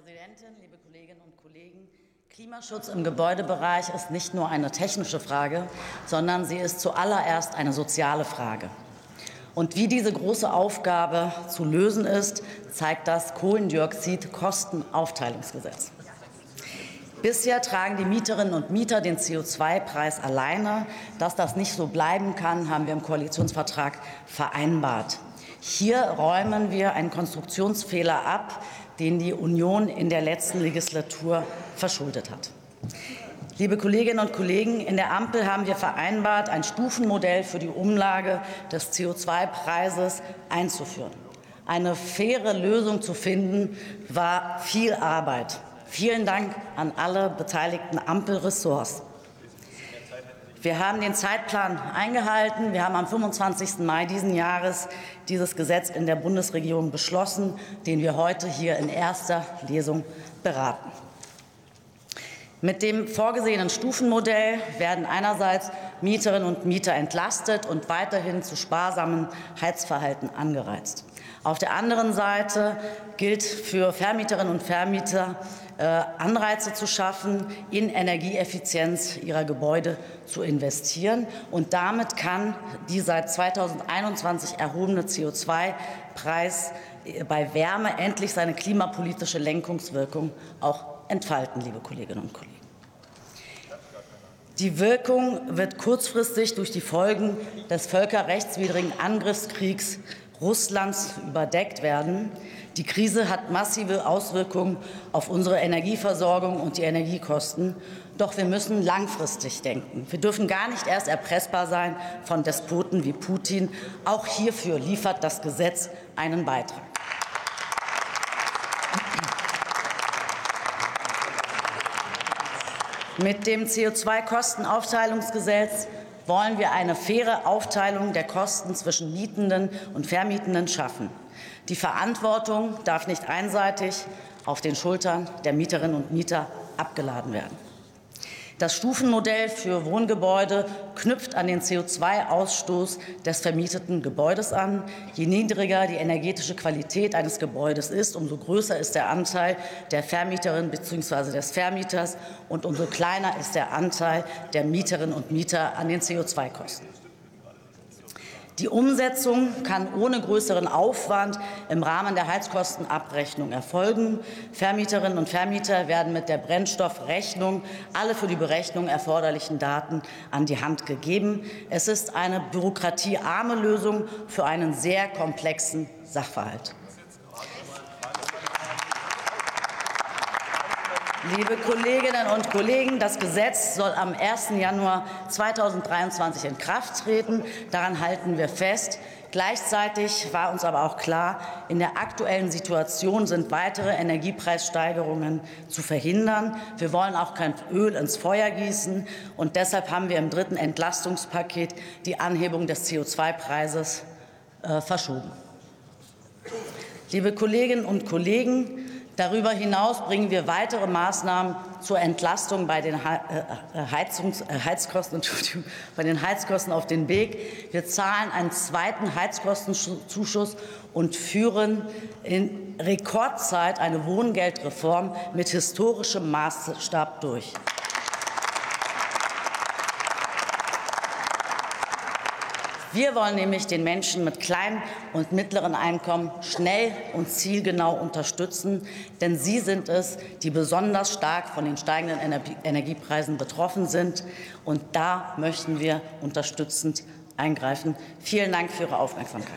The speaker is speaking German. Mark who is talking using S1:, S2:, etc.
S1: Präsidentin, liebe Kolleginnen und Kollegen! Klimaschutz im Gebäudebereich ist nicht nur eine technische Frage, sondern sie ist zuallererst eine soziale Frage. Und wie diese große Aufgabe zu lösen ist, zeigt das Kohlendioxid-Kostenaufteilungsgesetz. Bisher tragen die Mieterinnen und Mieter den CO2-Preis alleine. Dass das nicht so bleiben kann, haben wir im Koalitionsvertrag vereinbart. Hier räumen wir einen Konstruktionsfehler ab, den die Union in der letzten Legislatur verschuldet hat. Liebe Kolleginnen und Kollegen, in der Ampel haben wir vereinbart, ein Stufenmodell für die Umlage des CO2-Preises einzuführen. Eine faire Lösung zu finden, war viel Arbeit. Vielen Dank an alle beteiligten Ampelressorts. Wir haben den Zeitplan eingehalten. Wir haben am 25. Mai diesen Jahres dieses Gesetz in der Bundesregierung beschlossen, den wir heute hier in erster Lesung beraten. Mit dem vorgesehenen Stufenmodell werden einerseits Mieterinnen und Mieter entlastet und weiterhin zu sparsamen Heizverhalten angereizt. Auf der anderen Seite gilt für Vermieterinnen und Vermieter äh, Anreize zu schaffen, in Energieeffizienz ihrer Gebäude zu investieren. Und damit kann die seit 2021 erhobene CO2-Preis äh, bei Wärme endlich seine klimapolitische Lenkungswirkung auch entfalten, liebe Kolleginnen und Kollegen. Die Wirkung wird kurzfristig durch die Folgen des völkerrechtswidrigen Angriffskriegs Russlands überdeckt werden. Die Krise hat massive Auswirkungen auf unsere Energieversorgung und die Energiekosten. Doch wir müssen langfristig denken. Wir dürfen gar nicht erst erpressbar sein von Despoten wie Putin. Auch hierfür liefert das Gesetz einen Beitrag. Mit dem CO2-Kostenaufteilungsgesetz wollen wir eine faire Aufteilung der Kosten zwischen Mietenden und Vermietenden schaffen. Die Verantwortung darf nicht einseitig auf den Schultern der Mieterinnen und Mieter abgeladen werden. Das Stufenmodell für Wohngebäude knüpft an den CO2-Ausstoß des vermieteten Gebäudes an. Je niedriger die energetische Qualität eines Gebäudes ist, umso größer ist der Anteil der Vermieterin bzw. des Vermieters und umso kleiner ist der Anteil der Mieterinnen und Mieter an den CO2-Kosten. Die Umsetzung kann ohne größeren Aufwand im Rahmen der Heizkostenabrechnung erfolgen. Vermieterinnen und Vermieter werden mit der Brennstoffrechnung alle für die Berechnung erforderlichen Daten an die Hand gegeben. Es ist eine bürokratiearme Lösung für einen sehr komplexen Sachverhalt. Liebe Kolleginnen und Kollegen, das Gesetz soll am 1. Januar 2023 in Kraft treten. Daran halten wir fest. Gleichzeitig war uns aber auch klar, in der aktuellen Situation sind weitere Energiepreissteigerungen zu verhindern. Wir wollen auch kein Öl ins Feuer gießen. Und deshalb haben wir im dritten Entlastungspaket die Anhebung des CO2-Preises äh, verschoben. Liebe Kolleginnen und Kollegen, Darüber hinaus bringen wir weitere Maßnahmen zur Entlastung bei den, äh, äh, Heizungs äh, Heizkosten, bei den Heizkosten auf den Weg. Wir zahlen einen zweiten Heizkostenzuschuss und führen in Rekordzeit eine Wohngeldreform mit historischem Maßstab durch. Wir wollen nämlich den Menschen mit kleinen und mittleren Einkommen schnell und zielgenau unterstützen, denn sie sind es, die besonders stark von den steigenden Energiepreisen betroffen sind. Und da möchten wir unterstützend eingreifen. Vielen Dank für Ihre Aufmerksamkeit.